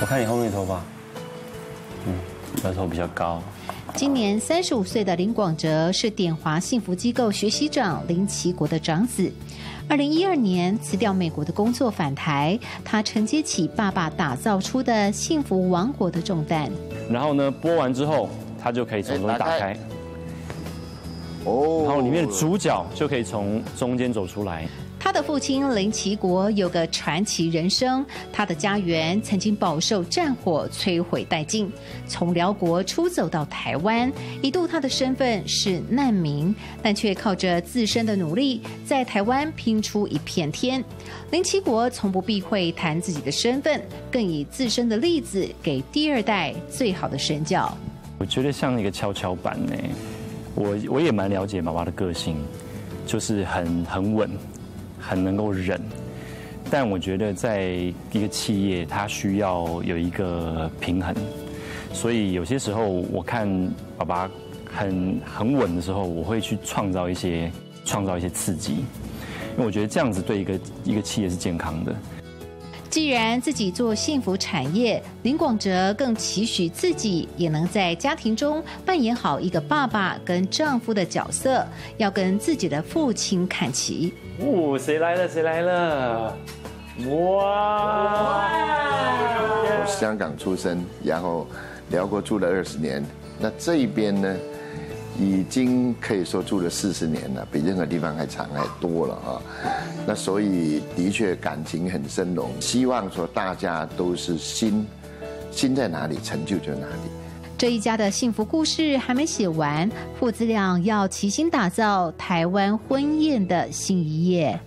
我看你后面头发，嗯，额头比较高。今年三十五岁的林广哲是典华幸福机构学习长林奇国的长子。二零一二年辞掉美国的工作返台，他承接起爸爸打造出的幸福王国的重担。然后呢，剥完之后，他就可以从中打开。哦。然后里面的主角就可以从中间走出来。他的父亲林奇国有个传奇人生，他的家园曾经饱受战火摧毁殆尽，从辽国出走到台湾，一度他的身份是难民，但却靠着自身的努力，在台湾拼出一片天。林奇国从不避讳谈自己的身份，更以自身的例子给第二代最好的身教。我觉得像一个跷跷板呢，我我也蛮了解妈妈的个性，就是很很稳。很能够忍，但我觉得在一个企业，它需要有一个平衡，所以有些时候我看爸爸很很稳的时候，我会去创造一些创造一些刺激，因为我觉得这样子对一个一个企业是健康的。既然自己做幸福产业，林广哲更期许自己也能在家庭中扮演好一个爸爸跟丈夫的角色，要跟自己的父亲看齐。哦，谁来了？谁来了？哇！我香港出生，然后辽国住了二十年，那这一边呢？已经可以说住了四十年了，比任何地方还长还多了啊！那所以的确感情很深浓，希望说大家都是心，心在哪里，成就就哪里。这一家的幸福故事还没写完，父子俩要齐心打造台湾婚宴的新一页。